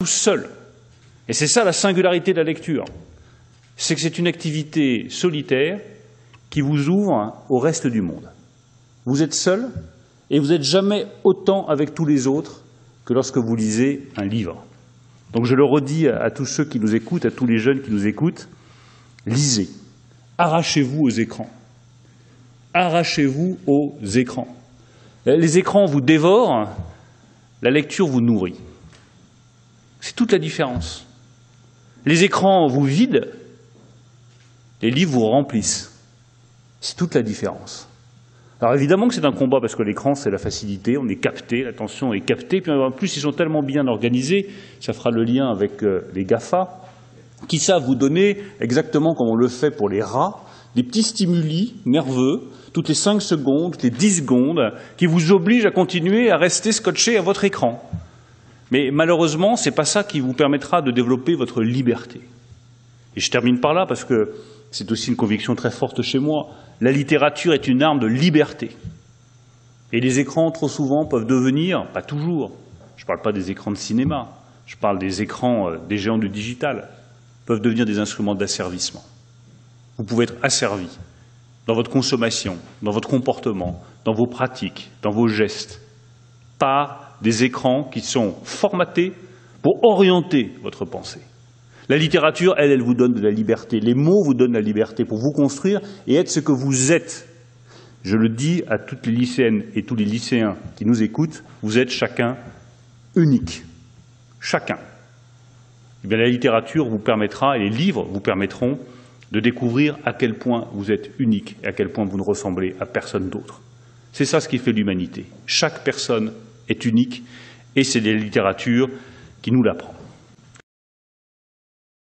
tout seul. Et c'est ça la singularité de la lecture. C'est que c'est une activité solitaire qui vous ouvre au reste du monde. Vous êtes seul et vous n'êtes jamais autant avec tous les autres que lorsque vous lisez un livre. Donc je le redis à tous ceux qui nous écoutent, à tous les jeunes qui nous écoutent, lisez, arrachez-vous aux écrans. Arrachez-vous aux écrans. Les écrans vous dévorent, la lecture vous nourrit. C'est toute la différence. Les écrans vous vident, les livres vous remplissent. C'est toute la différence. Alors évidemment que c'est un combat parce que l'écran c'est la facilité, on est capté, l'attention est captée, puis en plus ils sont tellement bien organisés, ça fera le lien avec euh, les GAFA, qui savent vous donner, exactement comme on le fait pour les rats, des petits stimuli nerveux, toutes les 5 secondes, toutes les 10 secondes, qui vous obligent à continuer à rester scotché à votre écran. Mais malheureusement, ce n'est pas ça qui vous permettra de développer votre liberté. Et je termine par là parce que c'est aussi une conviction très forte chez moi. La littérature est une arme de liberté. Et les écrans, trop souvent, peuvent devenir, pas toujours, je ne parle pas des écrans de cinéma, je parle des écrans euh, des géants du digital, peuvent devenir des instruments d'asservissement. Vous pouvez être asservi dans votre consommation, dans votre comportement, dans vos pratiques, dans vos gestes, par des écrans qui sont formatés pour orienter votre pensée. La littérature, elle, elle vous donne de la liberté. Les mots vous donnent la liberté pour vous construire et être ce que vous êtes. Je le dis à toutes les lycéennes et tous les lycéens qui nous écoutent, vous êtes chacun unique. Chacun. Eh bien, la littérature vous permettra, et les livres vous permettront de découvrir à quel point vous êtes unique et à quel point vous ne ressemblez à personne d'autre. C'est ça ce qui fait l'humanité. Chaque personne est unique et c'est la littérature qui nous l'apprend.